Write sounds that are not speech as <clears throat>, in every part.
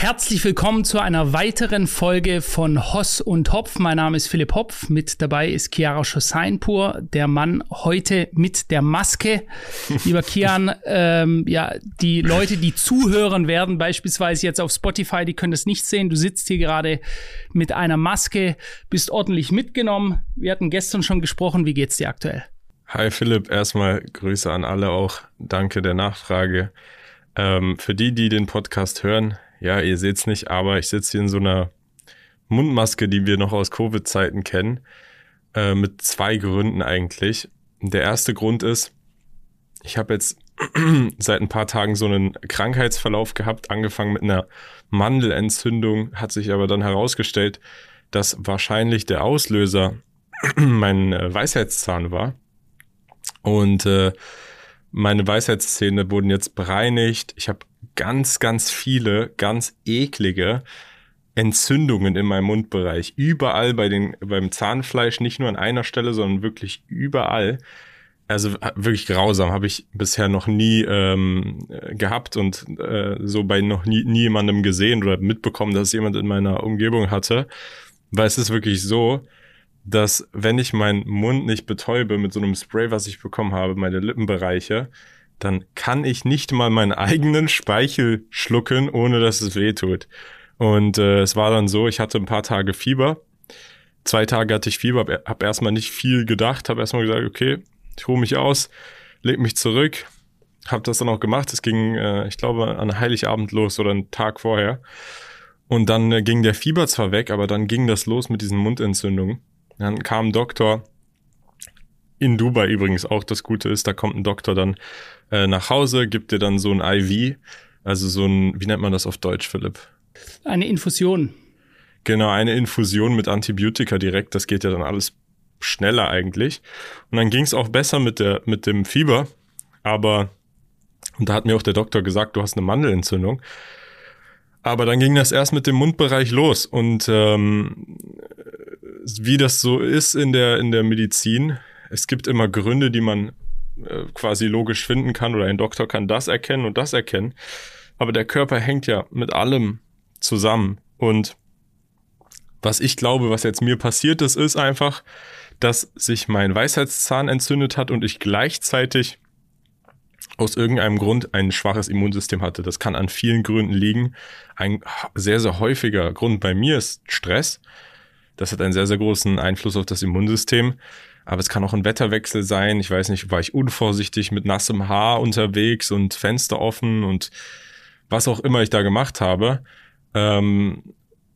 Herzlich willkommen zu einer weiteren Folge von Hoss und Hopf. Mein Name ist Philipp Hopf. Mit dabei ist Chiara Schosseinpur, der Mann heute mit der Maske. <laughs> Lieber Kian, ähm, ja, die Leute, die zuhören werden, beispielsweise jetzt auf Spotify, die können das nicht sehen. Du sitzt hier gerade mit einer Maske, bist ordentlich mitgenommen. Wir hatten gestern schon gesprochen. Wie geht's dir aktuell? Hi Philipp, erstmal Grüße an alle auch. Danke der Nachfrage. Ähm, für die, die den Podcast hören, ja, ihr seht's nicht, aber ich sitze hier in so einer Mundmaske, die wir noch aus Covid-Zeiten kennen, äh, mit zwei Gründen eigentlich. Der erste Grund ist, ich habe jetzt <clears throat> seit ein paar Tagen so einen Krankheitsverlauf gehabt, angefangen mit einer Mandelentzündung, hat sich aber dann herausgestellt, dass wahrscheinlich der Auslöser <clears throat> mein äh, Weisheitszahn war. Und äh, meine Weisheitszähne wurden jetzt bereinigt. Ich habe ganz, ganz viele, ganz eklige Entzündungen in meinem Mundbereich. Überall bei den, beim Zahnfleisch, nicht nur an einer Stelle, sondern wirklich überall. Also wirklich grausam, habe ich bisher noch nie ähm, gehabt und äh, so bei noch nie, nie jemandem gesehen oder mitbekommen, dass jemand in meiner Umgebung hatte. Weil es ist wirklich so, dass wenn ich meinen Mund nicht betäube mit so einem Spray, was ich bekommen habe, meine Lippenbereiche, dann kann ich nicht mal meinen eigenen Speichel schlucken, ohne dass es weh tut. Und äh, es war dann so, ich hatte ein paar Tage Fieber. Zwei Tage hatte ich Fieber, hab, hab erstmal nicht viel gedacht, habe erstmal gesagt, okay, ich ruhe mich aus, leg mich zurück, habe das dann auch gemacht. Es ging, äh, ich glaube, an Heiligabend los oder einen Tag vorher. Und dann äh, ging der Fieber zwar weg, aber dann ging das los mit diesen Mundentzündungen. Dann kam ein Doktor, in Dubai übrigens auch das Gute ist, da kommt ein Doktor dann äh, nach Hause, gibt dir dann so ein IV, also so ein, wie nennt man das auf Deutsch, Philipp? Eine Infusion. Genau, eine Infusion mit Antibiotika direkt, das geht ja dann alles schneller eigentlich. Und dann ging es auch besser mit, der, mit dem Fieber, aber, und da hat mir auch der Doktor gesagt, du hast eine Mandelentzündung. Aber dann ging das erst mit dem Mundbereich los und ähm, wie das so ist in der, in der Medizin, es gibt immer Gründe, die man äh, quasi logisch finden kann oder ein Doktor kann das erkennen und das erkennen. Aber der Körper hängt ja mit allem zusammen. Und was ich glaube, was jetzt mir passiert ist, ist einfach, dass sich mein Weisheitszahn entzündet hat und ich gleichzeitig aus irgendeinem Grund ein schwaches Immunsystem hatte. Das kann an vielen Gründen liegen. Ein sehr, sehr häufiger Grund bei mir ist Stress. Das hat einen sehr, sehr großen Einfluss auf das Immunsystem. Aber es kann auch ein Wetterwechsel sein. Ich weiß nicht, war ich unvorsichtig mit nassem Haar unterwegs und Fenster offen und was auch immer ich da gemacht habe. Ähm,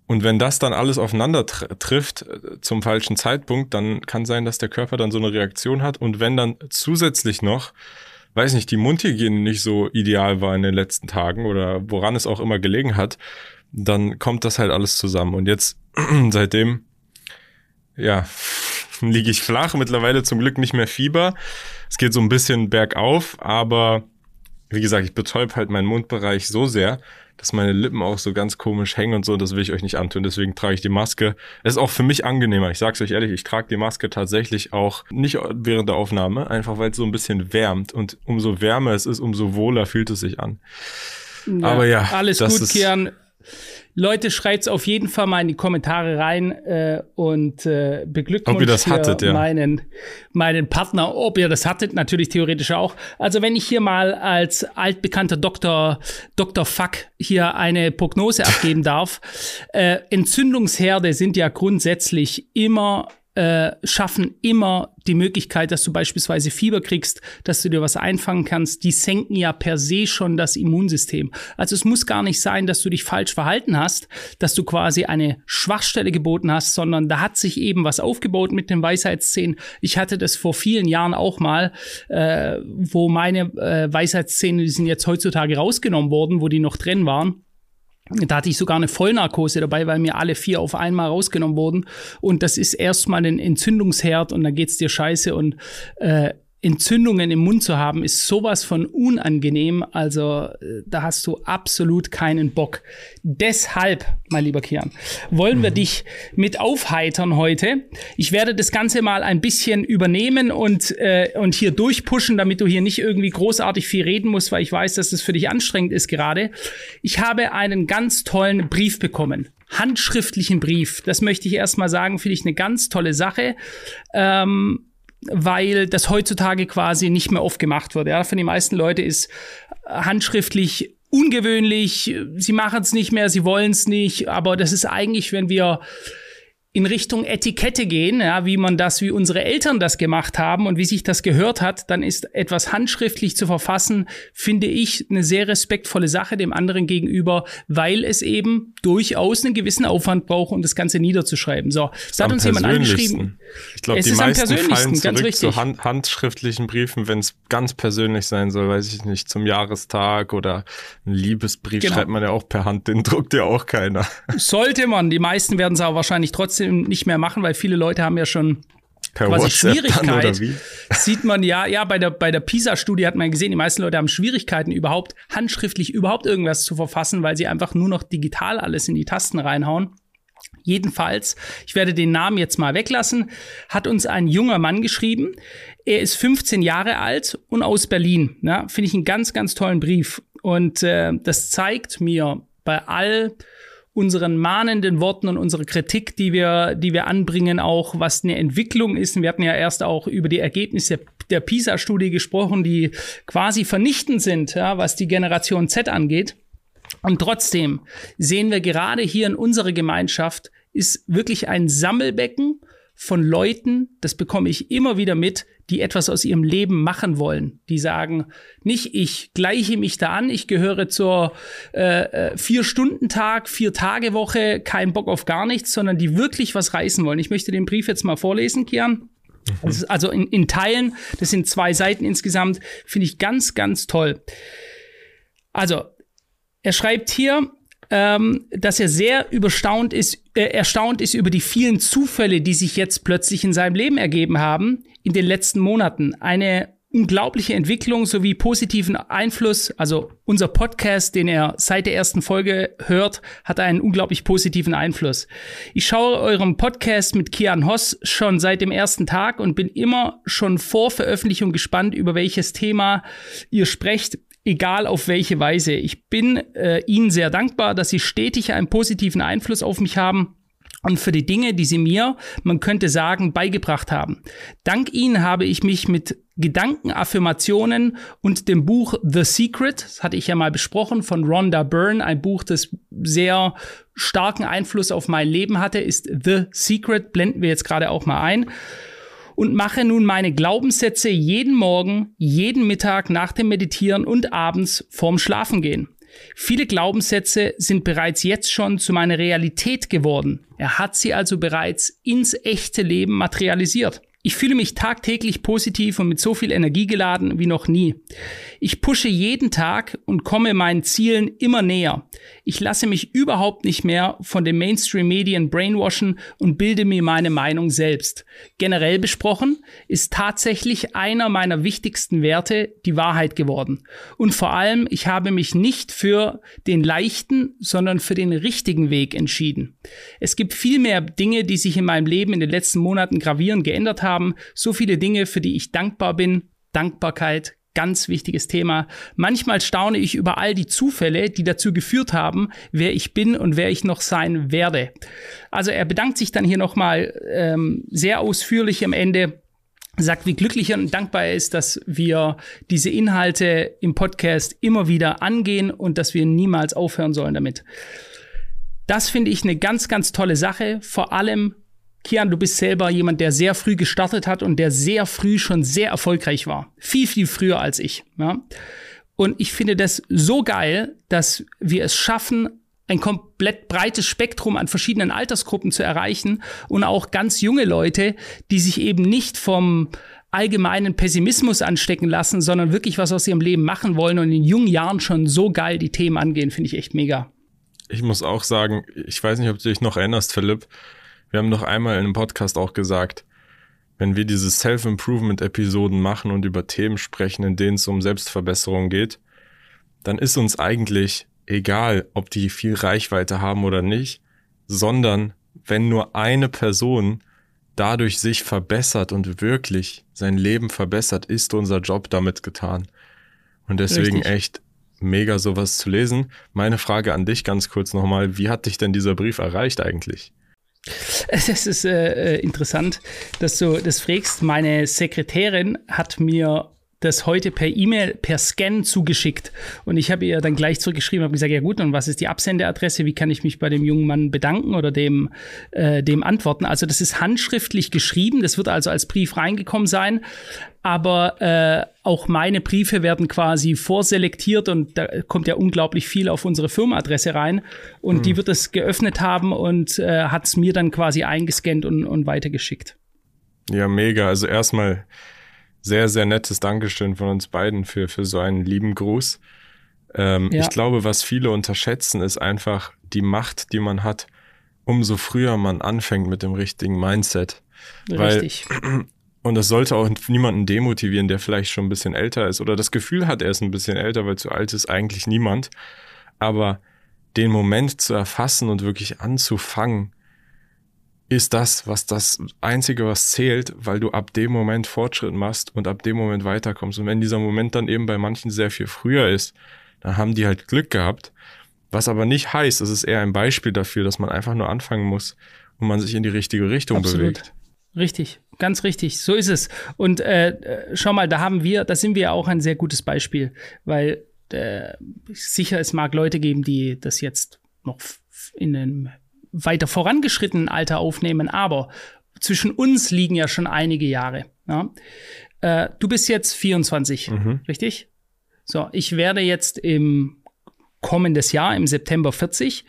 und wenn das dann alles aufeinander tr trifft äh, zum falschen Zeitpunkt, dann kann sein, dass der Körper dann so eine Reaktion hat. Und wenn dann zusätzlich noch, weiß nicht, die Mundhygiene nicht so ideal war in den letzten Tagen oder woran es auch immer gelegen hat, dann kommt das halt alles zusammen. Und jetzt <clears throat> seitdem, ja, liege ich flach. Mittlerweile zum Glück nicht mehr Fieber. Es geht so ein bisschen bergauf, aber wie gesagt, ich betäub halt meinen Mundbereich so sehr, dass meine Lippen auch so ganz komisch hängen und so. Das will ich euch nicht antun. Deswegen trage ich die Maske. Es ist auch für mich angenehmer. Ich sag's euch ehrlich, ich trage die Maske tatsächlich auch nicht während der Aufnahme, einfach weil es so ein bisschen wärmt. Und umso wärmer es ist, umso wohler fühlt es sich an. Ja, Aber ja, alles gut, Kian. Leute, schreibt's auf jeden Fall mal in die Kommentare rein äh, und äh, ihr das hattet, ja. meinen, meinen Partner, ob ihr das hattet, natürlich theoretisch auch. Also wenn ich hier mal als altbekannter Doktor, Dr. Fuck hier eine Prognose <laughs> abgeben darf, äh, Entzündungsherde sind ja grundsätzlich immer äh, schaffen immer die Möglichkeit, dass du beispielsweise Fieber kriegst, dass du dir was einfangen kannst. Die senken ja per se schon das Immunsystem. Also es muss gar nicht sein, dass du dich falsch verhalten hast, dass du quasi eine Schwachstelle geboten hast, sondern da hat sich eben was aufgebaut mit den Weisheitszähnen. Ich hatte das vor vielen Jahren auch mal, äh, wo meine äh, Weisheitszähne, die sind jetzt heutzutage rausgenommen worden, wo die noch drin waren da hatte ich sogar eine Vollnarkose dabei, weil mir alle vier auf einmal rausgenommen wurden. Und das ist erstmal ein Entzündungsherd und dann geht's dir scheiße. Und äh, Entzündungen im Mund zu haben, ist sowas von unangenehm. Also äh, da hast du absolut keinen Bock. Deshalb, mein lieber Kian, wollen mhm. wir dich mit aufheitern heute. Ich werde das Ganze mal ein bisschen übernehmen und, äh, und hier durchpushen, damit du hier nicht irgendwie großartig viel reden musst, weil ich weiß, dass das für dich anstrengend ist gerade. Ich habe einen ganz tollen Brief bekommen handschriftlichen Brief. Das möchte ich erstmal sagen, finde ich eine ganz tolle Sache. Ähm, weil das heutzutage quasi nicht mehr oft gemacht wird. Ja, für die meisten Leute ist handschriftlich ungewöhnlich, sie machen es nicht mehr, sie wollen es nicht, aber das ist eigentlich, wenn wir in Richtung Etikette gehen, ja, wie man das, wie unsere Eltern das gemacht haben und wie sich das gehört hat, dann ist etwas handschriftlich zu verfassen, finde ich, eine sehr respektvolle Sache dem anderen gegenüber, weil es eben durchaus einen gewissen Aufwand braucht, um das Ganze niederzuschreiben. So, das hat uns jemand angeschrieben. Ich glaube, die meisten fallen zurück zu hand handschriftlichen Briefen, wenn es ganz persönlich sein soll, weiß ich nicht, zum Jahrestag oder ein Liebesbrief genau. schreibt man ja auch per Hand, den druckt ja auch keiner. Sollte man, die meisten werden es aber wahrscheinlich trotzdem trotzdem nicht mehr machen, weil viele Leute haben ja schon per quasi WhatsApp Schwierigkeit. <laughs> Sieht man ja, ja, bei der, bei der PISA-Studie hat man gesehen, die meisten Leute haben Schwierigkeiten, überhaupt handschriftlich überhaupt irgendwas zu verfassen, weil sie einfach nur noch digital alles in die Tasten reinhauen. Jedenfalls, ich werde den Namen jetzt mal weglassen, hat uns ein junger Mann geschrieben. Er ist 15 Jahre alt und aus Berlin. Ja, Finde ich einen ganz, ganz tollen Brief. Und äh, das zeigt mir bei all unseren mahnenden Worten und unsere Kritik, die wir, die wir anbringen, auch was eine Entwicklung ist. wir hatten ja erst auch über die Ergebnisse der PISA-Studie gesprochen, die quasi vernichtend sind, ja, was die Generation Z angeht. Und trotzdem sehen wir gerade hier in unserer Gemeinschaft ist wirklich ein Sammelbecken von Leuten, das bekomme ich immer wieder mit, die etwas aus ihrem Leben machen wollen. Die sagen, nicht ich gleiche mich da an, ich gehöre zur äh, äh, Vier-Stunden-Tag, Vier-Tage-Woche, kein Bock auf gar nichts, sondern die wirklich was reißen wollen. Ich möchte den Brief jetzt mal vorlesen, Kian. Mhm. also in, in Teilen, das sind zwei Seiten insgesamt, finde ich ganz, ganz toll. Also, er schreibt hier, ähm, dass er sehr überstaunt ist, äh, erstaunt ist über die vielen Zufälle, die sich jetzt plötzlich in seinem Leben ergeben haben in den letzten Monaten. Eine unglaubliche Entwicklung sowie positiven Einfluss. Also unser Podcast, den er seit der ersten Folge hört, hat einen unglaublich positiven Einfluss. Ich schaue eurem Podcast mit Kian Hoss schon seit dem ersten Tag und bin immer schon vor Veröffentlichung gespannt, über welches Thema ihr sprecht egal auf welche Weise. Ich bin äh, Ihnen sehr dankbar, dass Sie stetig einen positiven Einfluss auf mich haben und für die Dinge, die sie mir, man könnte sagen, beigebracht haben. Dank ihnen habe ich mich mit Gedankenaffirmationen und dem Buch The Secret, das hatte ich ja mal besprochen, von Rhonda Byrne, ein Buch, das sehr starken Einfluss auf mein Leben hatte, ist The Secret, blenden wir jetzt gerade auch mal ein und mache nun meine Glaubenssätze jeden Morgen, jeden Mittag nach dem Meditieren und abends vorm Schlafengehen. Viele Glaubenssätze sind bereits jetzt schon zu meiner Realität geworden. Er hat sie also bereits ins echte Leben materialisiert. Ich fühle mich tagtäglich positiv und mit so viel Energie geladen wie noch nie. Ich pushe jeden Tag und komme meinen Zielen immer näher. Ich lasse mich überhaupt nicht mehr von den Mainstream-Medien brainwashen und bilde mir meine Meinung selbst. Generell besprochen ist tatsächlich einer meiner wichtigsten Werte die Wahrheit geworden. Und vor allem, ich habe mich nicht für den leichten, sondern für den richtigen Weg entschieden. Es gibt viel mehr Dinge, die sich in meinem Leben in den letzten Monaten gravierend geändert haben haben. So viele Dinge, für die ich dankbar bin. Dankbarkeit, ganz wichtiges Thema. Manchmal staune ich über all die Zufälle, die dazu geführt haben, wer ich bin und wer ich noch sein werde. Also er bedankt sich dann hier nochmal ähm, sehr ausführlich am Ende sagt, wie glücklich und dankbar er ist, dass wir diese Inhalte im Podcast immer wieder angehen und dass wir niemals aufhören sollen damit. Das finde ich eine ganz, ganz tolle Sache, vor allem Kian, du bist selber jemand, der sehr früh gestartet hat und der sehr früh schon sehr erfolgreich war. Viel, viel früher als ich. Ja? Und ich finde das so geil, dass wir es schaffen, ein komplett breites Spektrum an verschiedenen Altersgruppen zu erreichen und auch ganz junge Leute, die sich eben nicht vom allgemeinen Pessimismus anstecken lassen, sondern wirklich was aus ihrem Leben machen wollen und in jungen Jahren schon so geil die Themen angehen, finde ich echt mega. Ich muss auch sagen, ich weiß nicht, ob du dich noch erinnerst, Philipp, wir haben noch einmal in einem Podcast auch gesagt, wenn wir diese Self-Improvement-Episoden machen und über Themen sprechen, in denen es um Selbstverbesserung geht, dann ist uns eigentlich egal, ob die viel Reichweite haben oder nicht, sondern wenn nur eine Person dadurch sich verbessert und wirklich sein Leben verbessert, ist unser Job damit getan. Und deswegen Richtig. echt mega sowas zu lesen. Meine Frage an dich ganz kurz nochmal, wie hat dich denn dieser Brief erreicht eigentlich? <laughs> Es ist äh, äh, interessant, dass du das fragst. Meine Sekretärin hat mir das heute per E-Mail, per Scan zugeschickt. Und ich habe ihr dann gleich zurückgeschrieben, habe gesagt, ja gut, und was ist die Absenderadresse? Wie kann ich mich bei dem jungen Mann bedanken oder dem, äh, dem antworten? Also das ist handschriftlich geschrieben, das wird also als Brief reingekommen sein. Aber äh, auch meine Briefe werden quasi vorselektiert und da kommt ja unglaublich viel auf unsere Firmenadresse rein. Und hm. die wird es geöffnet haben und äh, hat es mir dann quasi eingescannt und, und weitergeschickt. Ja, mega. Also erstmal sehr, sehr nettes Dankeschön von uns beiden für, für so einen lieben Gruß. Ähm, ja. Ich glaube, was viele unterschätzen, ist einfach die Macht, die man hat, umso früher man anfängt mit dem richtigen Mindset. Richtig. Weil, <clears throat> und das sollte auch niemanden demotivieren, der vielleicht schon ein bisschen älter ist oder das Gefühl hat, er ist ein bisschen älter, weil zu alt ist eigentlich niemand. Aber den Moment zu erfassen und wirklich anzufangen, ist das, was das Einzige, was zählt, weil du ab dem Moment Fortschritt machst und ab dem Moment weiterkommst. Und wenn dieser Moment dann eben bei manchen sehr viel früher ist, dann haben die halt Glück gehabt. Was aber nicht heißt, es ist eher ein Beispiel dafür, dass man einfach nur anfangen muss und man sich in die richtige Richtung Absolut. bewegt. Richtig, ganz richtig. So ist es. Und äh, schau mal, da haben wir, da sind wir auch ein sehr gutes Beispiel, weil äh, sicher es mag Leute geben, die das jetzt noch in einem weiter vorangeschrittenen Alter aufnehmen, aber zwischen uns liegen ja schon einige Jahre. Ja? Äh, du bist jetzt 24, mhm. richtig? So, ich werde jetzt im kommendes Jahr, im September 40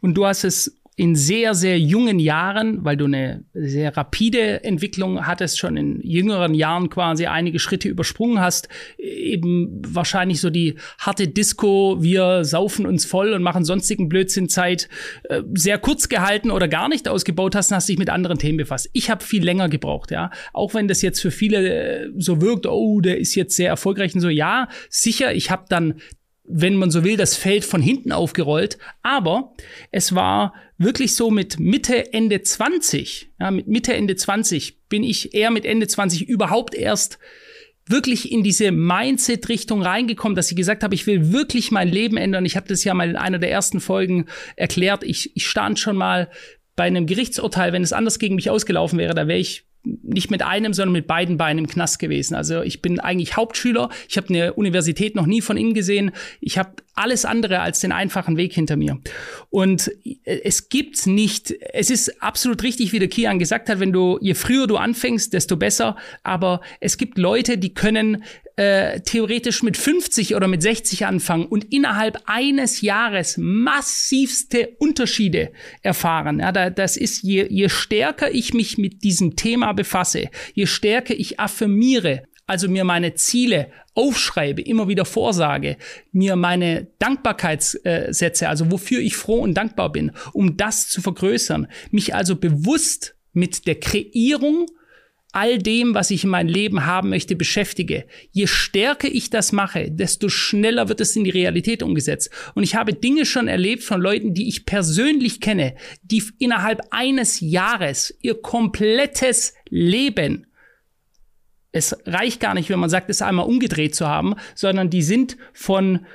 und du hast es in sehr, sehr jungen Jahren, weil du eine sehr rapide Entwicklung hattest, schon in jüngeren Jahren quasi einige Schritte übersprungen hast, eben wahrscheinlich so die harte Disco, wir saufen uns voll und machen sonstigen Blödsinn Zeit äh, sehr kurz gehalten oder gar nicht ausgebaut hast und hast dich mit anderen Themen befasst. Ich habe viel länger gebraucht, ja. Auch wenn das jetzt für viele äh, so wirkt, oh, der ist jetzt sehr erfolgreich und so, ja, sicher, ich habe dann wenn man so will, das Feld von hinten aufgerollt. Aber es war wirklich so mit Mitte, Ende 20, ja, mit Mitte, Ende 20 bin ich eher mit Ende 20 überhaupt erst wirklich in diese Mindset-Richtung reingekommen, dass ich gesagt habe, ich will wirklich mein Leben ändern. Ich habe das ja mal in einer der ersten Folgen erklärt. Ich, ich stand schon mal bei einem Gerichtsurteil, wenn es anders gegen mich ausgelaufen wäre, da wäre ich nicht mit einem, sondern mit beiden Beinen im Knast gewesen. Also ich bin eigentlich Hauptschüler. Ich habe eine Universität noch nie von innen gesehen. Ich habe alles andere als den einfachen Weg hinter mir. Und es gibt nicht, es ist absolut richtig, wie der Kian gesagt hat, wenn du, je früher du anfängst, desto besser. Aber es gibt Leute, die können äh, theoretisch mit 50 oder mit 60 anfangen und innerhalb eines Jahres massivste Unterschiede erfahren. Ja, da, das ist, je, je stärker ich mich mit diesem Thema befasse, je stärker ich affirmiere, also mir meine Ziele aufschreibe, immer wieder vorsage, mir meine Dankbarkeitssätze, also wofür ich froh und dankbar bin, um das zu vergrößern, mich also bewusst mit der Kreierung all dem, was ich in meinem Leben haben möchte, beschäftige. Je stärker ich das mache, desto schneller wird es in die Realität umgesetzt. Und ich habe Dinge schon erlebt von Leuten, die ich persönlich kenne, die innerhalb eines Jahres ihr komplettes Leben es reicht gar nicht, wenn man sagt, es einmal umgedreht zu haben, sondern die sind von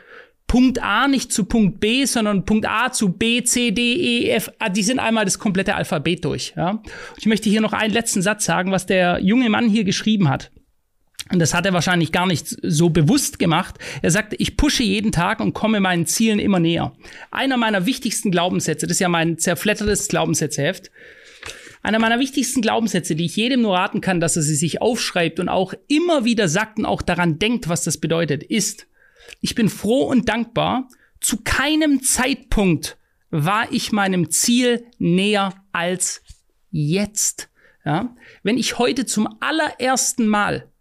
Punkt A nicht zu Punkt B, sondern Punkt A zu B, C, D, E, F. Die sind einmal das komplette Alphabet durch. Ja? Ich möchte hier noch einen letzten Satz sagen, was der junge Mann hier geschrieben hat. Und das hat er wahrscheinlich gar nicht so bewusst gemacht. Er sagt, ich pushe jeden Tag und komme meinen Zielen immer näher. Einer meiner wichtigsten Glaubenssätze, das ist ja mein zerflettertes Glaubenssätzeheft, einer meiner wichtigsten Glaubenssätze, die ich jedem nur raten kann, dass er sie sich aufschreibt und auch immer wieder sagt und auch daran denkt, was das bedeutet, ist, ich bin froh und dankbar, zu keinem Zeitpunkt war ich meinem Ziel näher als jetzt. Ja? Wenn ich heute zum allerersten Mal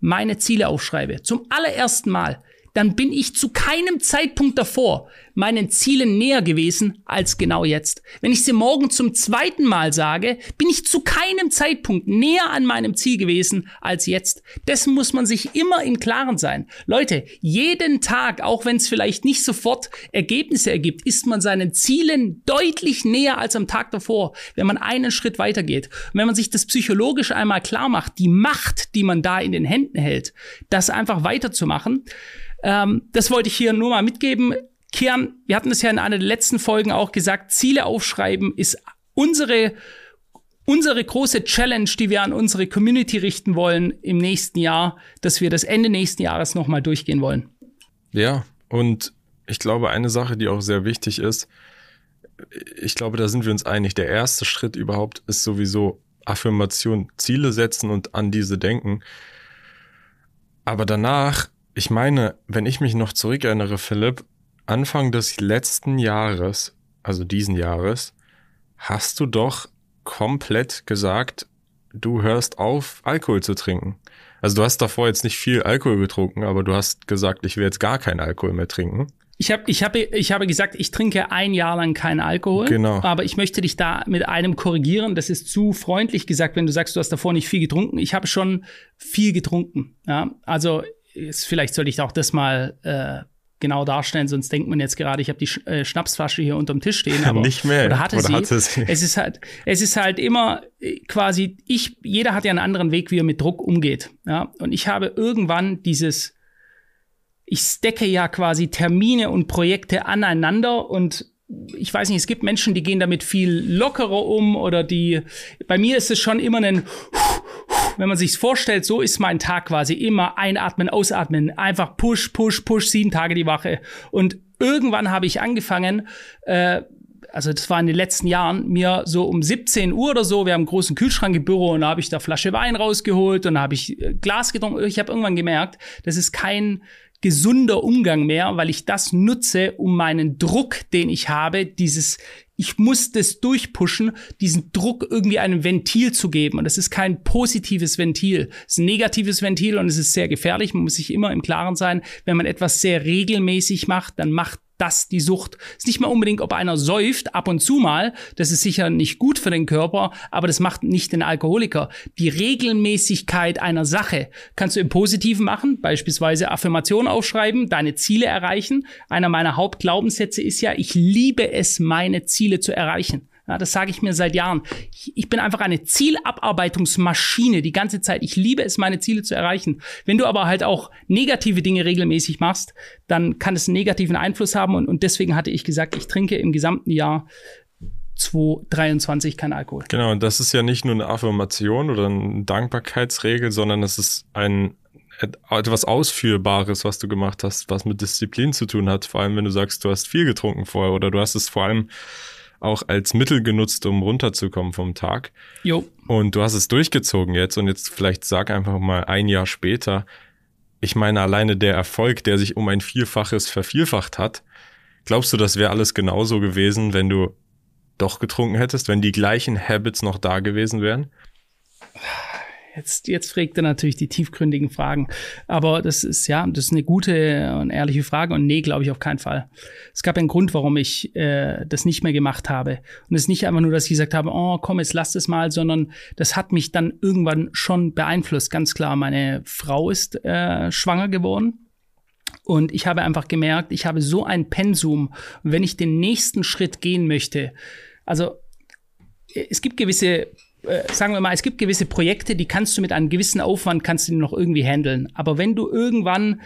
meine Ziele aufschreibe, zum allerersten Mal, dann bin ich zu keinem Zeitpunkt davor meinen Zielen näher gewesen als genau jetzt. Wenn ich sie morgen zum zweiten Mal sage, bin ich zu keinem Zeitpunkt näher an meinem Ziel gewesen als jetzt. Dessen muss man sich immer im Klaren sein. Leute, jeden Tag, auch wenn es vielleicht nicht sofort Ergebnisse ergibt, ist man seinen Zielen deutlich näher als am Tag davor, wenn man einen Schritt weitergeht. Und wenn man sich das psychologisch einmal klar macht, die Macht, die man da in den Händen hält, das einfach weiterzumachen, ähm, das wollte ich hier nur mal mitgeben. Kian, wir hatten es ja in einer der letzten Folgen auch gesagt, Ziele aufschreiben ist unsere unsere große Challenge, die wir an unsere Community richten wollen im nächsten Jahr, dass wir das Ende nächsten Jahres nochmal durchgehen wollen. Ja, und ich glaube, eine Sache, die auch sehr wichtig ist, ich glaube, da sind wir uns einig. Der erste Schritt überhaupt ist sowieso Affirmation, Ziele setzen und an diese denken. Aber danach ich meine, wenn ich mich noch zurückerinnere, Philipp, Anfang des letzten Jahres, also diesen Jahres, hast du doch komplett gesagt, du hörst auf, Alkohol zu trinken. Also du hast davor jetzt nicht viel Alkohol getrunken, aber du hast gesagt, ich will jetzt gar keinen Alkohol mehr trinken. Ich habe ich hab, ich habe gesagt, ich trinke ein Jahr lang keinen Alkohol. Genau. Aber ich möchte dich da mit einem korrigieren. Das ist zu freundlich gesagt, wenn du sagst, du hast davor nicht viel getrunken. Ich habe schon viel getrunken. Ja, also ist, vielleicht sollte ich auch das mal äh, genau darstellen, sonst denkt man jetzt gerade, ich habe die Sch äh, Schnapsflasche hier unterm Tisch stehen. Aber, <laughs> Nicht mehr. Oder hatte, oder sie. hatte sie. Es ist halt, es ist halt immer äh, quasi, ich, jeder hat ja einen anderen Weg, wie er mit Druck umgeht. Ja? Und ich habe irgendwann dieses, ich stecke ja quasi Termine und Projekte aneinander und ich weiß nicht, es gibt Menschen, die gehen damit viel lockerer um oder die, bei mir ist es schon immer ein, wenn man sich's vorstellt, so ist mein Tag quasi immer einatmen, ausatmen, einfach push, push, push, sieben Tage die Woche. Und irgendwann habe ich angefangen, äh, also das war in den letzten Jahren, mir so um 17 Uhr oder so, wir haben einen großen Kühlschrank im Büro und da habe ich da Flasche Wein rausgeholt und da habe ich äh, Glas getrunken. Ich habe irgendwann gemerkt, das ist kein gesunder Umgang mehr, weil ich das nutze, um meinen Druck, den ich habe, dieses ich muss das durchpushen, diesen Druck irgendwie einem Ventil zu geben. Und das ist kein positives Ventil. Es ist ein negatives Ventil und es ist sehr gefährlich. Man muss sich immer im Klaren sein, wenn man etwas sehr regelmäßig macht, dann macht das die Sucht. Ist nicht mal unbedingt, ob einer säuft, ab und zu mal. Das ist sicher nicht gut für den Körper, aber das macht nicht den Alkoholiker. Die Regelmäßigkeit einer Sache kannst du im Positiven machen, beispielsweise Affirmationen aufschreiben, deine Ziele erreichen. Einer meiner Hauptglaubenssätze ist ja, ich liebe es, meine Ziele zu erreichen. Ja, das sage ich mir seit Jahren. Ich, ich bin einfach eine Zielabarbeitungsmaschine die ganze Zeit. Ich liebe es, meine Ziele zu erreichen. Wenn du aber halt auch negative Dinge regelmäßig machst, dann kann es einen negativen Einfluss haben. Und, und deswegen hatte ich gesagt, ich trinke im gesamten Jahr 2023 kein Alkohol. Genau, und das ist ja nicht nur eine Affirmation oder eine Dankbarkeitsregel, sondern es ist ein etwas Ausführbares, was du gemacht hast, was mit Disziplin zu tun hat. Vor allem, wenn du sagst, du hast viel getrunken vorher oder du hast es vor allem auch als Mittel genutzt, um runterzukommen vom Tag. Jo. Und du hast es durchgezogen jetzt und jetzt vielleicht sag einfach mal ein Jahr später, ich meine alleine der Erfolg, der sich um ein Vielfaches vervielfacht hat, glaubst du, das wäre alles genauso gewesen, wenn du doch getrunken hättest, wenn die gleichen Habits noch da gewesen wären? Jetzt, jetzt fragt er natürlich die tiefgründigen Fragen. Aber das ist ja, das ist eine gute und ehrliche Frage. Und nee, glaube ich auf keinen Fall. Es gab einen Grund, warum ich äh, das nicht mehr gemacht habe. Und es ist nicht einfach nur, dass ich gesagt habe, oh, komm, jetzt lass das mal, sondern das hat mich dann irgendwann schon beeinflusst. Ganz klar, meine Frau ist äh, schwanger geworden. Und ich habe einfach gemerkt, ich habe so ein Pensum. Wenn ich den nächsten Schritt gehen möchte, also es gibt gewisse äh, sagen wir mal, es gibt gewisse Projekte, die kannst du mit einem gewissen Aufwand kannst du noch irgendwie handeln. Aber wenn du irgendwann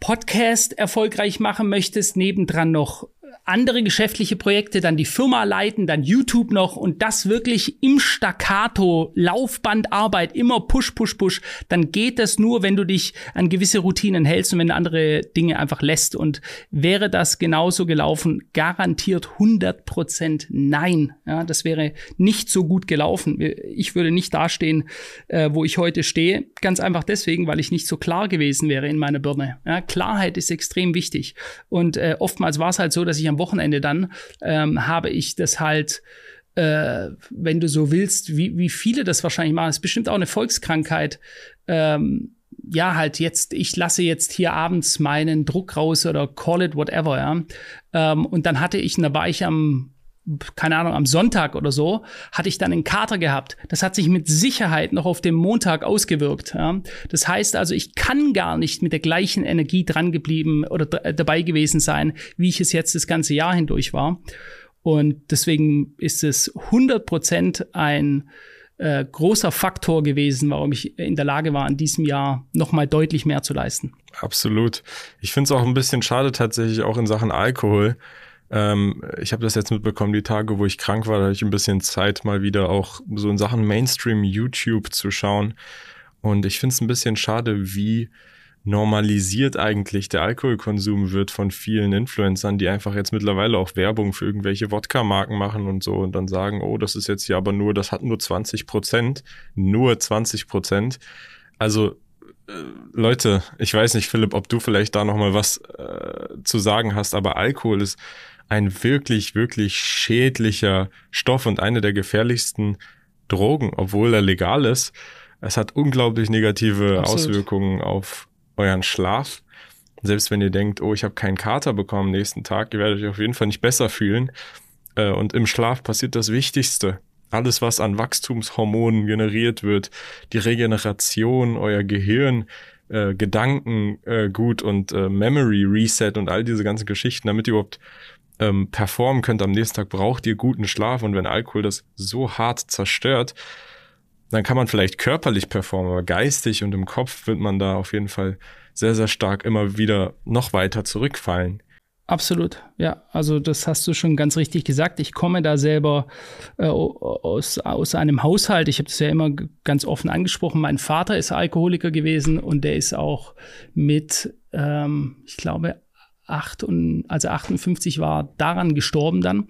Podcast erfolgreich machen möchtest, nebendran noch andere geschäftliche Projekte, dann die Firma leiten, dann YouTube noch und das wirklich im Staccato, Laufbandarbeit, immer Push, Push, Push, dann geht das nur, wenn du dich an gewisse Routinen hältst und wenn du andere Dinge einfach lässt. Und wäre das genauso gelaufen, garantiert 100 Prozent nein. Ja, das wäre nicht so gut gelaufen. Ich würde nicht dastehen, äh, wo ich heute stehe. Ganz einfach deswegen, weil ich nicht so klar gewesen wäre in meiner Birne. Ja, Klarheit ist extrem wichtig. Und äh, oftmals war es halt so, dass ich am Wochenende dann, ähm, habe ich das halt äh, wenn du so willst, wie, wie viele das wahrscheinlich machen, ist bestimmt auch eine Volkskrankheit, ähm, ja, halt jetzt, ich lasse jetzt hier abends meinen Druck raus oder call it whatever, ja. Ähm, und dann hatte ich, da war ich am keine Ahnung, am Sonntag oder so, hatte ich dann einen Kater gehabt. Das hat sich mit Sicherheit noch auf den Montag ausgewirkt. Ja. Das heißt also, ich kann gar nicht mit der gleichen Energie dran geblieben oder dabei gewesen sein, wie ich es jetzt das ganze Jahr hindurch war. Und deswegen ist es 100 Prozent ein äh, großer Faktor gewesen, warum ich in der Lage war, in diesem Jahr nochmal deutlich mehr zu leisten. Absolut. Ich finde es auch ein bisschen schade tatsächlich auch in Sachen Alkohol. Ähm, ich habe das jetzt mitbekommen, die Tage, wo ich krank war, da hatte ich ein bisschen Zeit, mal wieder auch so in Sachen Mainstream YouTube zu schauen. Und ich finde es ein bisschen schade, wie normalisiert eigentlich der Alkoholkonsum wird von vielen Influencern, die einfach jetzt mittlerweile auch Werbung für irgendwelche Wodka-Marken machen und so und dann sagen, oh, das ist jetzt hier aber nur, das hat nur 20 Prozent, nur 20 Prozent. Also äh, Leute, ich weiß nicht, Philipp, ob du vielleicht da nochmal was äh, zu sagen hast, aber Alkohol ist ein wirklich, wirklich schädlicher Stoff und eine der gefährlichsten Drogen, obwohl er legal ist. Es hat unglaublich negative Absolut. Auswirkungen auf euren Schlaf. Selbst wenn ihr denkt, oh, ich habe keinen Kater bekommen nächsten Tag, ihr werdet euch auf jeden Fall nicht besser fühlen. Äh, und im Schlaf passiert das Wichtigste. Alles, was an Wachstumshormonen generiert wird, die Regeneration, euer Gehirn, äh, Gedanken äh, gut und äh, Memory Reset und all diese ganzen Geschichten, damit ihr überhaupt ähm, performen könnt am nächsten Tag, braucht ihr guten Schlaf. Und wenn Alkohol das so hart zerstört, dann kann man vielleicht körperlich performen, aber geistig und im Kopf wird man da auf jeden Fall sehr, sehr stark immer wieder noch weiter zurückfallen. Absolut, ja. Also das hast du schon ganz richtig gesagt. Ich komme da selber äh, aus, aus einem Haushalt. Ich habe das ja immer ganz offen angesprochen. Mein Vater ist Alkoholiker gewesen und der ist auch mit, ähm, ich glaube, acht und, also 58 war daran gestorben dann.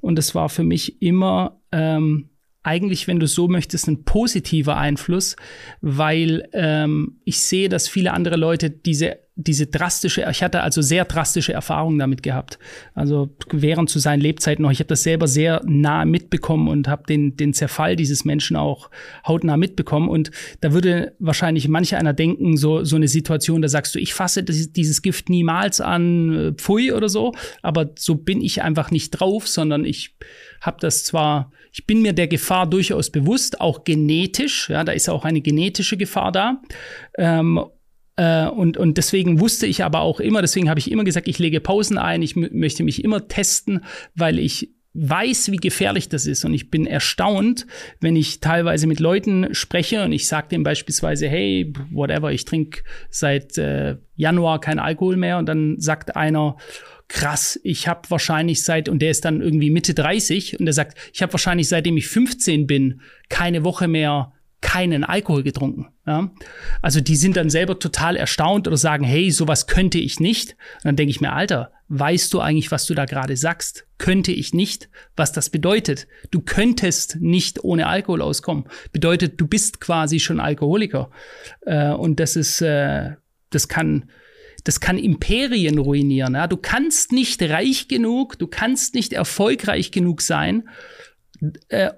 Und es war für mich immer ähm, eigentlich, wenn du so möchtest, ein positiver Einfluss, weil ähm, ich sehe, dass viele andere Leute diese diese drastische, ich hatte also sehr drastische Erfahrungen damit gehabt. Also während zu seinen Lebzeiten noch. Ich habe das selber sehr nah mitbekommen und habe den, den Zerfall dieses Menschen auch hautnah mitbekommen. Und da würde wahrscheinlich manche einer denken, so, so eine Situation, da sagst du, ich fasse das, dieses Gift niemals an, äh, pfui oder so. Aber so bin ich einfach nicht drauf, sondern ich habe das zwar, ich bin mir der Gefahr durchaus bewusst, auch genetisch, ja, da ist auch eine genetische Gefahr da. Ähm, äh, und, und deswegen wusste ich aber auch immer, deswegen habe ich immer gesagt, ich lege Pausen ein, ich möchte mich immer testen, weil ich weiß, wie gefährlich das ist. Und ich bin erstaunt, wenn ich teilweise mit Leuten spreche und ich sage dem beispielsweise, hey, whatever, ich trinke seit äh, Januar kein Alkohol mehr. Und dann sagt einer, krass, ich habe wahrscheinlich seit, und der ist dann irgendwie Mitte 30 und der sagt, ich habe wahrscheinlich seitdem ich 15 bin, keine Woche mehr keinen Alkohol getrunken. Ja? Also die sind dann selber total erstaunt oder sagen, hey, sowas könnte ich nicht. Und dann denke ich mir, Alter, weißt du eigentlich, was du da gerade sagst? Könnte ich nicht, was das bedeutet? Du könntest nicht ohne Alkohol auskommen. Bedeutet, du bist quasi schon Alkoholiker. Äh, und das ist, äh, das kann das kann Imperien ruinieren. Ja? Du kannst nicht reich genug, du kannst nicht erfolgreich genug sein, äh,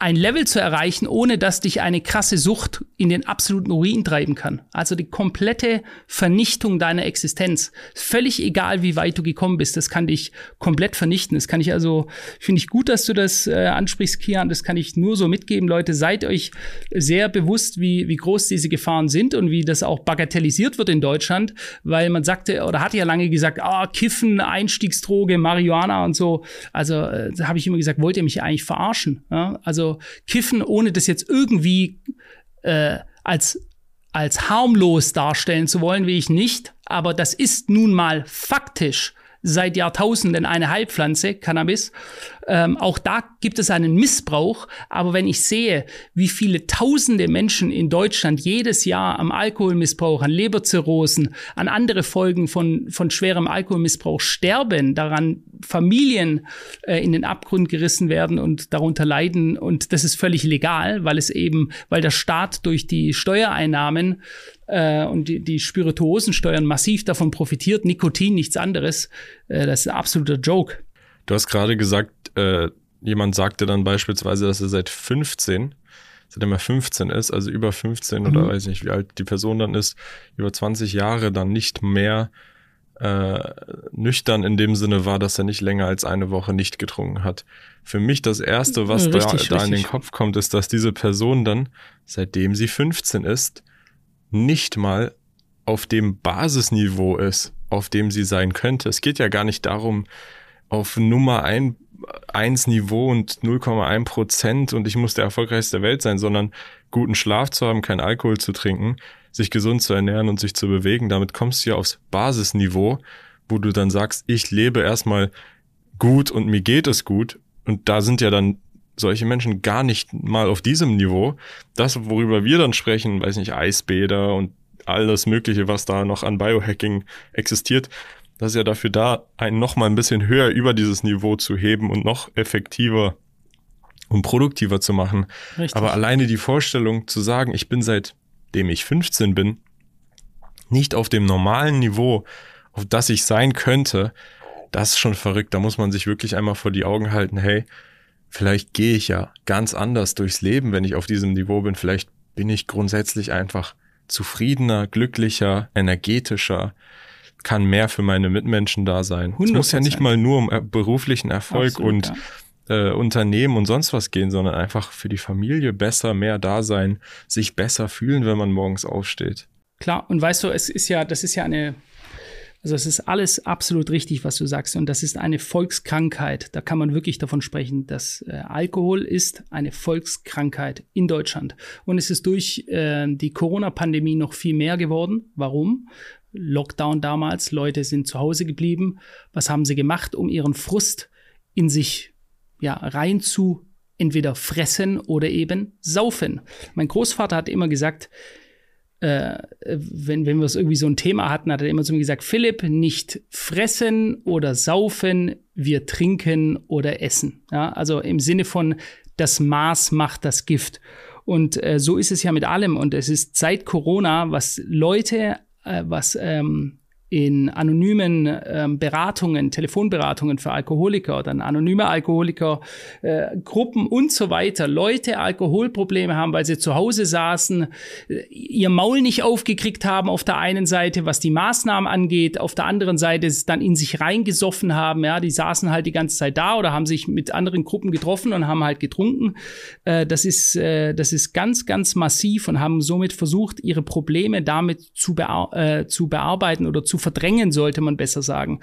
ein Level zu erreichen, ohne dass dich eine krasse Sucht in den absoluten Ruin treiben kann. Also die komplette Vernichtung deiner Existenz. Völlig egal, wie weit du gekommen bist, das kann dich komplett vernichten. Das kann ich also, finde ich gut, dass du das äh, ansprichst, Kian. Das kann ich nur so mitgeben. Leute, seid euch sehr bewusst, wie, wie groß diese Gefahren sind und wie das auch bagatellisiert wird in Deutschland, weil man sagte oder hatte ja lange gesagt, ah, Kiffen, Einstiegsdroge, Marihuana und so. Also äh, habe ich immer gesagt, wollt ihr mich eigentlich verarschen? Ja? Also Kiffen, ohne das jetzt irgendwie äh, als als harmlos darstellen zu wollen, will ich nicht. Aber das ist nun mal faktisch seit Jahrtausenden eine Heilpflanze, Cannabis. Ähm, auch da gibt es einen Missbrauch. Aber wenn ich sehe, wie viele tausende Menschen in Deutschland jedes Jahr am Alkoholmissbrauch, an Leberzirrhosen, an andere Folgen von, von schwerem Alkoholmissbrauch sterben, daran Familien äh, in den Abgrund gerissen werden und darunter leiden. Und das ist völlig legal, weil es eben, weil der Staat durch die Steuereinnahmen äh, und die, die Spirituosensteuern massiv davon profitiert. Nikotin, nichts anderes. Äh, das ist ein absoluter Joke. Du hast gerade gesagt, äh, jemand sagte dann beispielsweise, dass er seit 15 seitdem er 15 ist, also über 15 mhm. oder weiß nicht, wie alt die Person dann ist, über 20 Jahre dann nicht mehr äh, nüchtern in dem Sinne war, dass er nicht länger als eine Woche nicht getrunken hat. Für mich das Erste, was richtig, da, richtig. da in den Kopf kommt, ist, dass diese Person dann, seitdem sie 15 ist, nicht mal auf dem Basisniveau ist, auf dem sie sein könnte. Es geht ja gar nicht darum, auf Nummer ein, eins Niveau und 0,1 Prozent und ich muss der erfolgreichste der Welt sein, sondern guten Schlaf zu haben, kein Alkohol zu trinken, sich gesund zu ernähren und sich zu bewegen. Damit kommst du ja aufs Basisniveau, wo du dann sagst, ich lebe erstmal gut und mir geht es gut. Und da sind ja dann solche Menschen gar nicht mal auf diesem Niveau. Das, worüber wir dann sprechen, weiß nicht, Eisbäder und alles Mögliche, was da noch an Biohacking existiert, das ist ja dafür da, einen noch mal ein bisschen höher über dieses Niveau zu heben und noch effektiver und produktiver zu machen. Richtig. Aber alleine die Vorstellung zu sagen, ich bin seitdem ich 15 bin, nicht auf dem normalen Niveau, auf das ich sein könnte, das ist schon verrückt. Da muss man sich wirklich einmal vor die Augen halten, hey, vielleicht gehe ich ja ganz anders durchs Leben, wenn ich auf diesem Niveau bin. Vielleicht bin ich grundsätzlich einfach zufriedener, glücklicher, energetischer, kann mehr für meine Mitmenschen da sein. 100%. Es muss ja nicht mal nur um beruflichen Erfolg Absolut, und ja. äh, Unternehmen und sonst was gehen, sondern einfach für die Familie besser, mehr da sein, sich besser fühlen, wenn man morgens aufsteht. Klar, und weißt du, es ist ja, das ist ja eine also es ist alles absolut richtig, was du sagst. Und das ist eine Volkskrankheit. Da kann man wirklich davon sprechen, dass äh, Alkohol ist eine Volkskrankheit in Deutschland. Und es ist durch äh, die Corona-Pandemie noch viel mehr geworden. Warum? Lockdown damals, Leute sind zu Hause geblieben. Was haben sie gemacht, um ihren Frust in sich ja, rein zu entweder fressen oder eben saufen? Mein Großvater hat immer gesagt, äh, wenn, wenn wir es irgendwie so ein Thema hatten, hat er immer zu mir gesagt, Philipp, nicht fressen oder saufen, wir trinken oder essen. Ja, also im Sinne von, das Maß macht das Gift. Und äh, so ist es ja mit allem. Und es ist seit Corona, was Leute, was ähm, in anonymen ähm, Beratungen, Telefonberatungen für Alkoholiker, dann anonyme Alkoholiker, äh, Gruppen und so weiter, Leute Alkoholprobleme haben, weil sie zu Hause saßen, ihr Maul nicht aufgekriegt haben auf der einen Seite, was die Maßnahmen angeht, auf der anderen Seite es dann in sich reingesoffen haben, ja, die saßen halt die ganze Zeit da oder haben sich mit anderen Gruppen getroffen und haben halt getrunken. Äh, das ist, äh, das ist ganz, ganz massiv und haben somit versucht, ihre Probleme damit zu, bear äh, zu bearbeiten oder zu verdrängen, sollte man besser sagen.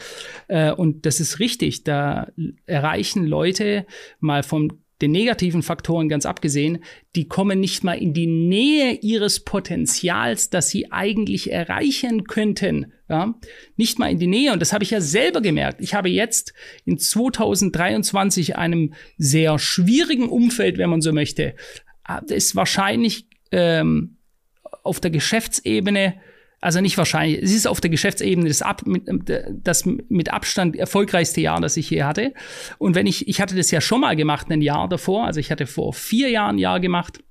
Äh, und das ist richtig. Da erreichen Leute mal von den negativen Faktoren ganz abgesehen, die kommen nicht mal in die Nähe ihres Potenzials, das sie eigentlich erreichen könnten. Ja? Nicht mal in die Nähe. Und das habe ich ja selber gemerkt. Ich habe jetzt in 2023 einem sehr schwierigen Umfeld, wenn man so möchte, ist wahrscheinlich ähm, auf der Geschäftsebene also nicht wahrscheinlich. Es ist auf der Geschäftsebene das, Ab, mit, das mit Abstand erfolgreichste Jahr, das ich je hatte. Und wenn ich, ich hatte das ja schon mal gemacht, ein Jahr davor. Also ich hatte vor vier Jahren ein Jahr gemacht.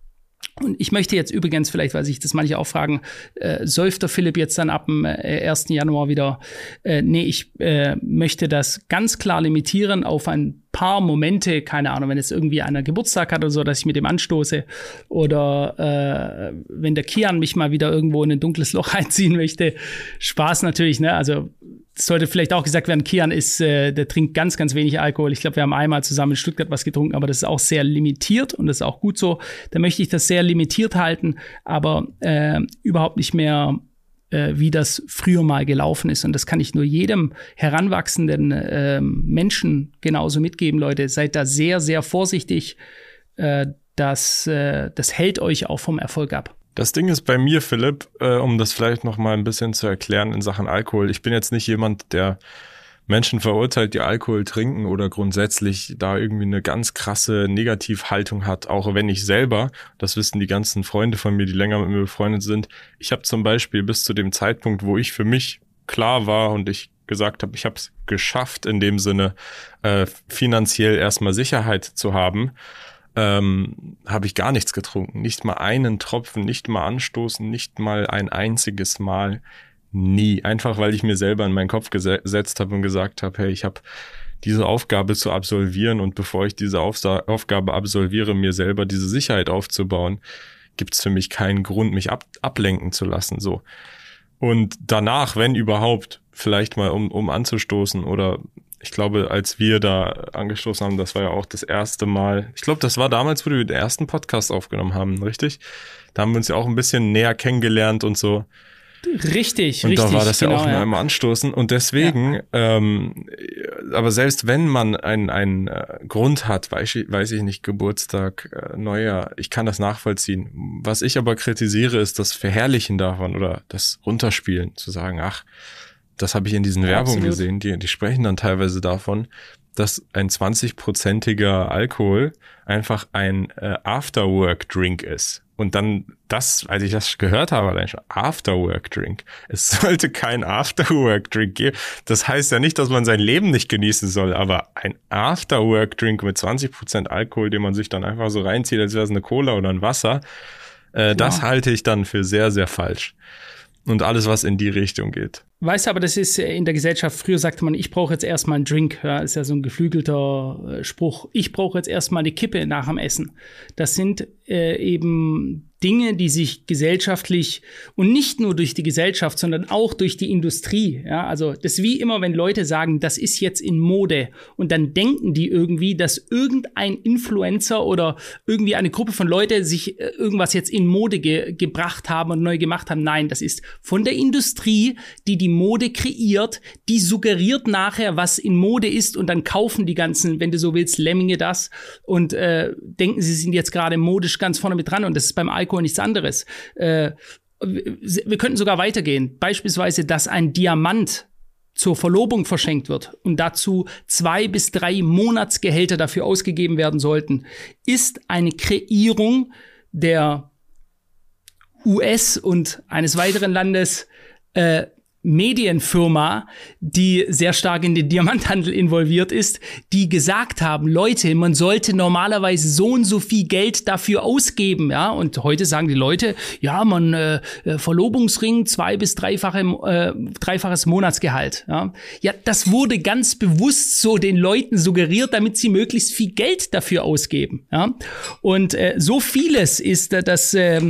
Und ich möchte jetzt übrigens, vielleicht, weil sich das manche auch fragen, äh, säuft der Philipp jetzt dann ab dem äh, 1. Januar wieder? Äh, nee, ich äh, möchte das ganz klar limitieren auf ein paar Momente, keine Ahnung, wenn es irgendwie einer Geburtstag hat oder so, dass ich mit dem anstoße. Oder äh, wenn der Kian mich mal wieder irgendwo in ein dunkles Loch <laughs> einziehen möchte. Spaß natürlich, ne? Also sollte vielleicht auch gesagt werden, Kian ist, äh, der trinkt ganz, ganz wenig Alkohol. Ich glaube, wir haben einmal zusammen in Stuttgart was getrunken, aber das ist auch sehr limitiert und das ist auch gut so. Da möchte ich das sehr limitiert halten, aber äh, überhaupt nicht mehr äh, wie das früher mal gelaufen ist. Und das kann ich nur jedem heranwachsenden äh, Menschen genauso mitgeben, Leute. Seid da sehr, sehr vorsichtig. Äh, das, äh, das hält euch auch vom Erfolg ab. Das Ding ist bei mir, Philipp, äh, um das vielleicht noch mal ein bisschen zu erklären in Sachen Alkohol. Ich bin jetzt nicht jemand, der Menschen verurteilt, die Alkohol trinken oder grundsätzlich da irgendwie eine ganz krasse Negativhaltung hat, auch wenn ich selber, das wissen die ganzen Freunde von mir, die länger mit mir befreundet sind, ich habe zum Beispiel bis zu dem Zeitpunkt, wo ich für mich klar war und ich gesagt habe, ich habe es geschafft, in dem Sinne äh, finanziell erstmal Sicherheit zu haben, ähm, habe ich gar nichts getrunken. Nicht mal einen Tropfen, nicht mal anstoßen, nicht mal ein einziges Mal. Nie. Einfach weil ich mir selber in meinen Kopf gesetzt habe und gesagt habe, hey, ich habe diese Aufgabe zu absolvieren und bevor ich diese Aufsa Aufgabe absolviere, mir selber diese Sicherheit aufzubauen, gibt es für mich keinen Grund, mich ab ablenken zu lassen. So. Und danach, wenn überhaupt, vielleicht mal um, um anzustoßen oder ich glaube, als wir da angestoßen haben, das war ja auch das erste Mal. Ich glaube, das war damals, wo wir den ersten Podcast aufgenommen haben, richtig? Da haben wir uns ja auch ein bisschen näher kennengelernt und so. Richtig, und richtig. da war das ja genau, auch nur einmal anstoßen. Und deswegen, ja. ähm, aber selbst wenn man einen, einen äh, Grund hat, weiß ich, weiß ich nicht, Geburtstag, äh, Neujahr, ich kann das nachvollziehen. Was ich aber kritisiere, ist das Verherrlichen davon oder das Runterspielen, zu sagen, ach, das habe ich in diesen ja, Werbungen absolut. gesehen, die, die sprechen dann teilweise davon, dass ein 20-prozentiger Alkohol einfach ein äh, Afterwork-Drink ist. Und dann das, als ich das gehört habe, allein schon Afterwork-Drink. Es <laughs> sollte kein Afterwork-Drink geben. Das heißt ja nicht, dass man sein Leben nicht genießen soll, aber ein Afterwork-Drink mit 20% Alkohol, den man sich dann einfach so reinzieht, als wäre es eine Cola oder ein Wasser, äh, ja. das halte ich dann für sehr, sehr falsch. Und alles, was in die Richtung geht. Weißt du, aber das ist in der Gesellschaft, früher sagte man, ich brauche jetzt erstmal einen Drink. Ja, ist ja so ein geflügelter äh, Spruch. Ich brauche jetzt erstmal eine Kippe nach dem Essen. Das sind äh, eben Dinge, die sich gesellschaftlich und nicht nur durch die Gesellschaft, sondern auch durch die Industrie, ja, also das ist wie immer, wenn Leute sagen, das ist jetzt in Mode und dann denken die irgendwie, dass irgendein Influencer oder irgendwie eine Gruppe von Leuten sich äh, irgendwas jetzt in Mode ge gebracht haben und neu gemacht haben. Nein, das ist von der Industrie, die die Mode kreiert, die suggeriert nachher, was in Mode ist und dann kaufen die ganzen, wenn du so willst, Lemminge das und äh, denken, sie sind jetzt gerade modisch ganz vorne mit dran und das ist beim Alkohol nichts anderes. Äh, wir könnten sogar weitergehen. Beispielsweise, dass ein Diamant zur Verlobung verschenkt wird und dazu zwei bis drei Monatsgehälter dafür ausgegeben werden sollten, ist eine Kreierung der US und eines weiteren Landes äh, Medienfirma, die sehr stark in den Diamanthandel involviert ist, die gesagt haben, Leute, man sollte normalerweise so und so viel Geld dafür ausgeben, ja. Und heute sagen die Leute, ja, man äh, äh Verlobungsring zwei bis dreifache, äh, dreifaches Monatsgehalt, ja. Ja, das wurde ganz bewusst so den Leuten suggeriert, damit sie möglichst viel Geld dafür ausgeben, ja. Und äh, so vieles ist, äh, das, äh,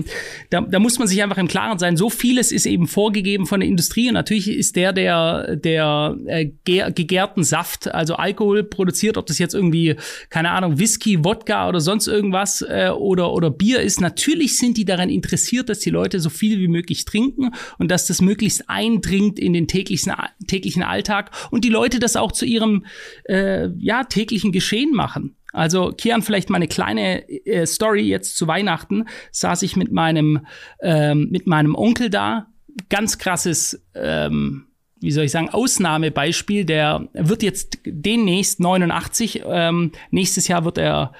da, da muss man sich einfach im Klaren sein, so vieles ist eben vorgegeben von der Industrie und natürlich ist der der, der äh, gegärten Saft, also Alkohol produziert, ob das jetzt irgendwie, keine Ahnung, Whisky, Wodka oder sonst irgendwas äh, oder, oder Bier ist. Natürlich sind die daran interessiert, dass die Leute so viel wie möglich trinken und dass das möglichst eindringt in den täglichen, täglichen Alltag und die Leute das auch zu ihrem äh, ja, täglichen Geschehen machen. Also Kian, vielleicht mal eine kleine äh, Story jetzt zu Weihnachten. Saß ich mit meinem ähm, mit meinem Onkel da ganz krasses, ähm, wie soll ich sagen, Ausnahmebeispiel. Der wird jetzt demnächst 89. Ähm, nächstes Jahr wird er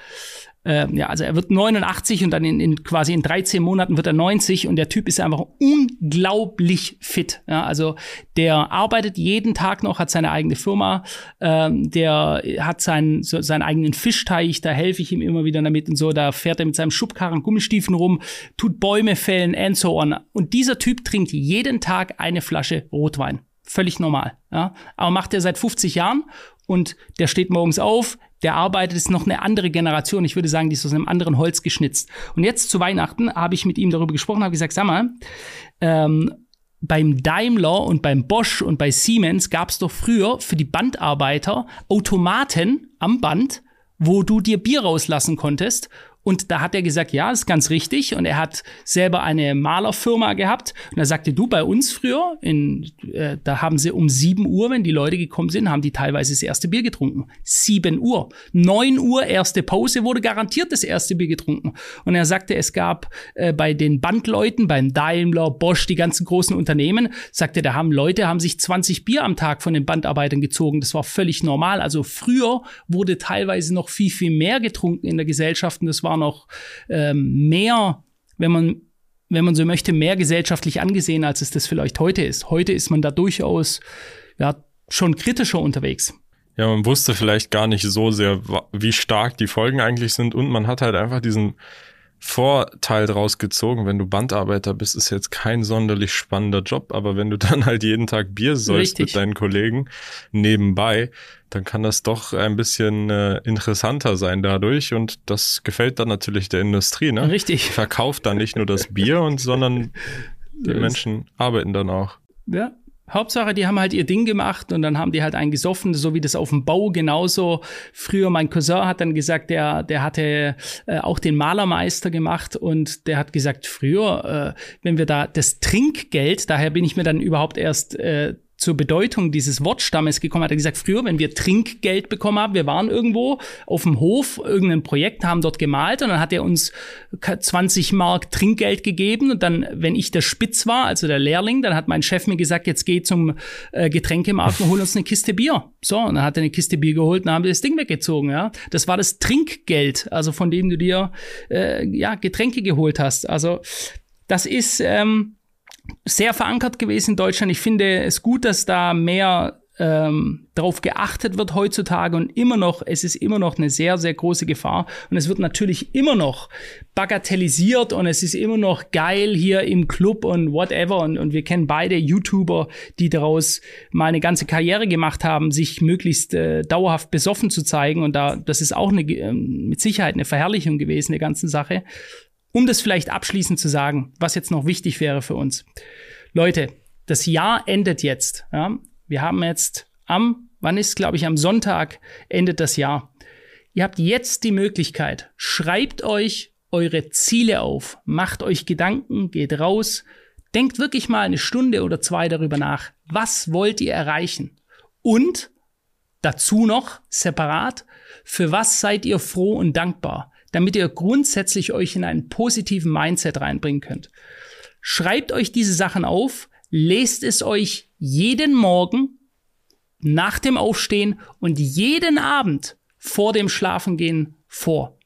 äh, ja, also er wird 89 und dann in, in quasi in 13 Monaten wird er 90 und der Typ ist einfach unglaublich fit. Ja, also der arbeitet jeden Tag noch, hat seine eigene Firma, ähm, der hat seinen, so, seinen eigenen Fischteich, da helfe ich ihm immer wieder damit und so, da fährt er mit seinem Schubkarren Gummistiefeln rum, tut Bäume fällen and so on. Und dieser Typ trinkt jeden Tag eine Flasche Rotwein. Völlig normal. Ja? Aber macht er seit 50 Jahren und der steht morgens auf, der arbeitet, ist noch eine andere Generation. Ich würde sagen, die ist aus einem anderen Holz geschnitzt. Und jetzt zu Weihnachten habe ich mit ihm darüber gesprochen, habe gesagt, sag mal, ähm, beim Daimler und beim Bosch und bei Siemens gab es doch früher für die Bandarbeiter Automaten am Band, wo du dir Bier rauslassen konntest und da hat er gesagt, ja, ist ganz richtig. Und er hat selber eine Malerfirma gehabt. Und er sagte, du, bei uns früher, in, äh, da haben sie um 7 Uhr, wenn die Leute gekommen sind, haben die teilweise das erste Bier getrunken. 7 Uhr. 9 Uhr, erste Pause, wurde garantiert das erste Bier getrunken. Und er sagte, es gab äh, bei den Bandleuten, beim Daimler, Bosch, die ganzen großen Unternehmen, sagte, da haben Leute, haben sich 20 Bier am Tag von den Bandarbeitern gezogen. Das war völlig normal. Also früher wurde teilweise noch viel, viel mehr getrunken in der Gesellschaft. Und das war noch ähm, mehr, wenn man wenn man so möchte, mehr gesellschaftlich angesehen, als es das vielleicht heute ist. Heute ist man da durchaus ja, schon kritischer unterwegs. Ja, man wusste vielleicht gar nicht so sehr, wie stark die Folgen eigentlich sind und man hat halt einfach diesen Vorteil draus gezogen, wenn du Bandarbeiter bist, ist jetzt kein sonderlich spannender Job, aber wenn du <laughs> dann halt jeden Tag Bier sollst mit deinen Kollegen nebenbei, dann kann das doch ein bisschen äh, interessanter sein dadurch und das gefällt dann natürlich der Industrie, ne? Richtig. Verkauft dann nicht nur das Bier und sondern <laughs> die Menschen arbeiten dann auch. Ja, Hauptsache, die haben halt ihr Ding gemacht und dann haben die halt einen gesoffen, so wie das auf dem Bau genauso. Früher mein Cousin hat dann gesagt, der, der hatte äh, auch den Malermeister gemacht und der hat gesagt, früher, äh, wenn wir da das Trinkgeld, daher bin ich mir dann überhaupt erst äh, zur Bedeutung dieses Wortstammes gekommen, hat er gesagt, früher, wenn wir Trinkgeld bekommen haben, wir waren irgendwo auf dem Hof, irgendein Projekt, haben dort gemalt und dann hat er uns 20 Mark Trinkgeld gegeben und dann, wenn ich der Spitz war, also der Lehrling, dann hat mein Chef mir gesagt, jetzt geh zum äh, Getränkemarkt und hol uns eine Kiste Bier. So, und dann hat er eine Kiste Bier geholt und dann haben wir das Ding weggezogen, ja. Das war das Trinkgeld, also von dem du dir, äh, ja, Getränke geholt hast. Also, das ist, ähm, sehr verankert gewesen in Deutschland. Ich finde es gut, dass da mehr ähm, darauf geachtet wird heutzutage und immer noch, es ist immer noch eine sehr, sehr große Gefahr und es wird natürlich immer noch bagatellisiert und es ist immer noch geil hier im Club und whatever und, und wir kennen beide YouTuber, die daraus mal eine ganze Karriere gemacht haben, sich möglichst äh, dauerhaft besoffen zu zeigen und da, das ist auch eine, äh, mit Sicherheit eine Verherrlichung gewesen, der ganzen Sache. Um das vielleicht abschließend zu sagen, was jetzt noch wichtig wäre für uns. Leute, das Jahr endet jetzt. Ja? Wir haben jetzt am, wann ist, glaube ich, am Sonntag endet das Jahr. Ihr habt jetzt die Möglichkeit, schreibt euch eure Ziele auf, macht euch Gedanken, geht raus, denkt wirklich mal eine Stunde oder zwei darüber nach. Was wollt ihr erreichen? Und dazu noch separat, für was seid ihr froh und dankbar? Damit ihr grundsätzlich euch in einen positiven Mindset reinbringen könnt. Schreibt euch diese Sachen auf, lest es euch jeden Morgen nach dem Aufstehen und jeden Abend vor dem Schlafengehen vor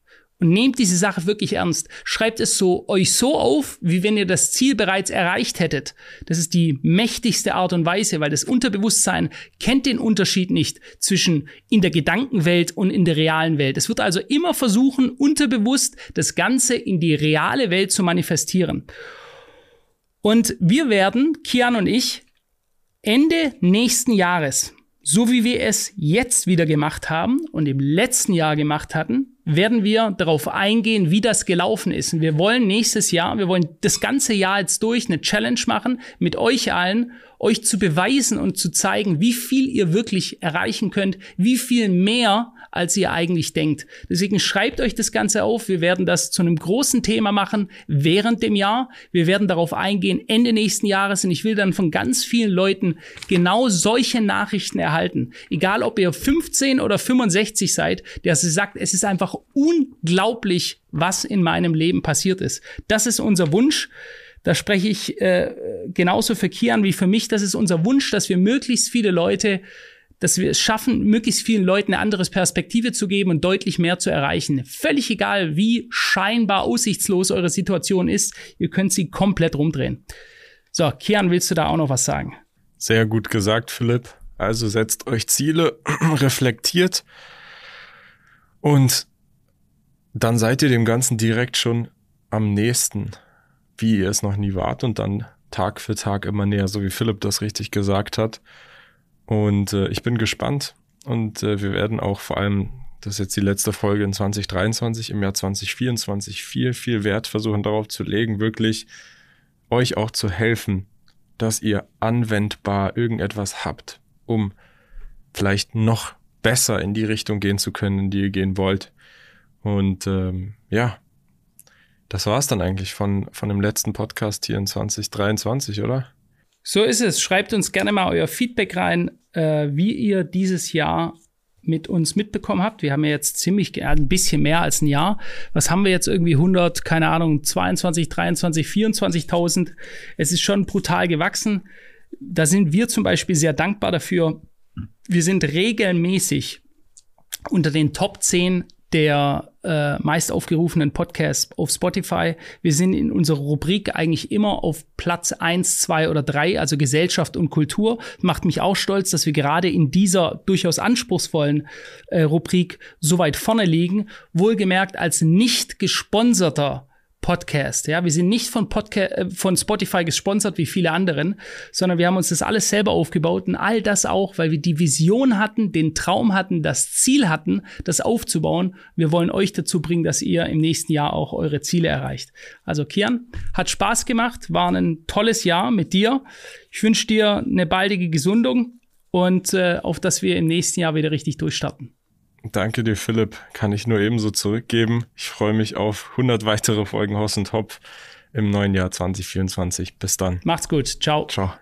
und nehmt diese Sache wirklich ernst. Schreibt es so euch so auf, wie wenn ihr das Ziel bereits erreicht hättet. Das ist die mächtigste Art und Weise, weil das Unterbewusstsein kennt den Unterschied nicht zwischen in der Gedankenwelt und in der realen Welt. Es wird also immer versuchen, unterbewusst das Ganze in die reale Welt zu manifestieren. Und wir werden, Kian und ich, Ende nächsten Jahres, so wie wir es jetzt wieder gemacht haben und im letzten Jahr gemacht hatten, werden wir darauf eingehen, wie das gelaufen ist. Und wir wollen nächstes Jahr, wir wollen das ganze Jahr jetzt durch eine Challenge machen mit euch allen, euch zu beweisen und zu zeigen, wie viel ihr wirklich erreichen könnt, wie viel mehr als ihr eigentlich denkt. Deswegen schreibt euch das Ganze auf. Wir werden das zu einem großen Thema machen während dem Jahr. Wir werden darauf eingehen Ende nächsten Jahres und ich will dann von ganz vielen Leuten genau solche Nachrichten erhalten. Egal ob ihr 15 oder 65 seid, der sagt, es ist einfach unglaublich, was in meinem Leben passiert ist. Das ist unser Wunsch. Da spreche ich äh, genauso für Kian wie für mich. Das ist unser Wunsch, dass wir möglichst viele Leute dass wir es schaffen, möglichst vielen Leuten eine andere Perspektive zu geben und deutlich mehr zu erreichen. Völlig egal, wie scheinbar aussichtslos eure Situation ist, ihr könnt sie komplett rumdrehen. So, Kian, willst du da auch noch was sagen? Sehr gut gesagt, Philipp. Also setzt euch Ziele, <clears throat> reflektiert und dann seid ihr dem Ganzen direkt schon am nächsten, wie ihr es noch nie wart und dann Tag für Tag immer näher, so wie Philipp das richtig gesagt hat. Und äh, ich bin gespannt und äh, wir werden auch vor allem, das ist jetzt die letzte Folge in 2023, im Jahr 2024 viel, viel Wert versuchen darauf zu legen, wirklich euch auch zu helfen, dass ihr anwendbar irgendetwas habt, um vielleicht noch besser in die Richtung gehen zu können, in die ihr gehen wollt. Und ähm, ja, das war's dann eigentlich von, von dem letzten Podcast hier in 2023, oder? So ist es. Schreibt uns gerne mal euer Feedback rein, äh, wie ihr dieses Jahr mit uns mitbekommen habt. Wir haben ja jetzt ziemlich äh, ein bisschen mehr als ein Jahr. Was haben wir jetzt irgendwie 100, keine Ahnung, 22, 23, 24.000? Es ist schon brutal gewachsen. Da sind wir zum Beispiel sehr dankbar dafür. Wir sind regelmäßig unter den Top 10 der äh, meist aufgerufenen Podcasts auf Spotify. Wir sind in unserer Rubrik eigentlich immer auf Platz eins, zwei oder drei, also Gesellschaft und Kultur. Macht mich auch stolz, dass wir gerade in dieser durchaus anspruchsvollen äh, Rubrik so weit vorne liegen. Wohlgemerkt als nicht gesponserter Podcast. Ja, wir sind nicht von, Podca äh, von Spotify gesponsert wie viele anderen, sondern wir haben uns das alles selber aufgebaut und all das auch, weil wir die Vision hatten, den Traum hatten, das Ziel hatten, das aufzubauen. Wir wollen euch dazu bringen, dass ihr im nächsten Jahr auch eure Ziele erreicht. Also Kian, hat Spaß gemacht, war ein tolles Jahr mit dir. Ich wünsche dir eine baldige Gesundung und äh, auf dass wir im nächsten Jahr wieder richtig durchstarten. Danke dir, Philipp. Kann ich nur ebenso zurückgeben. Ich freue mich auf 100 weitere Folgen Haus und Hopf im neuen Jahr 2024. Bis dann. Macht's gut. Ciao. Ciao.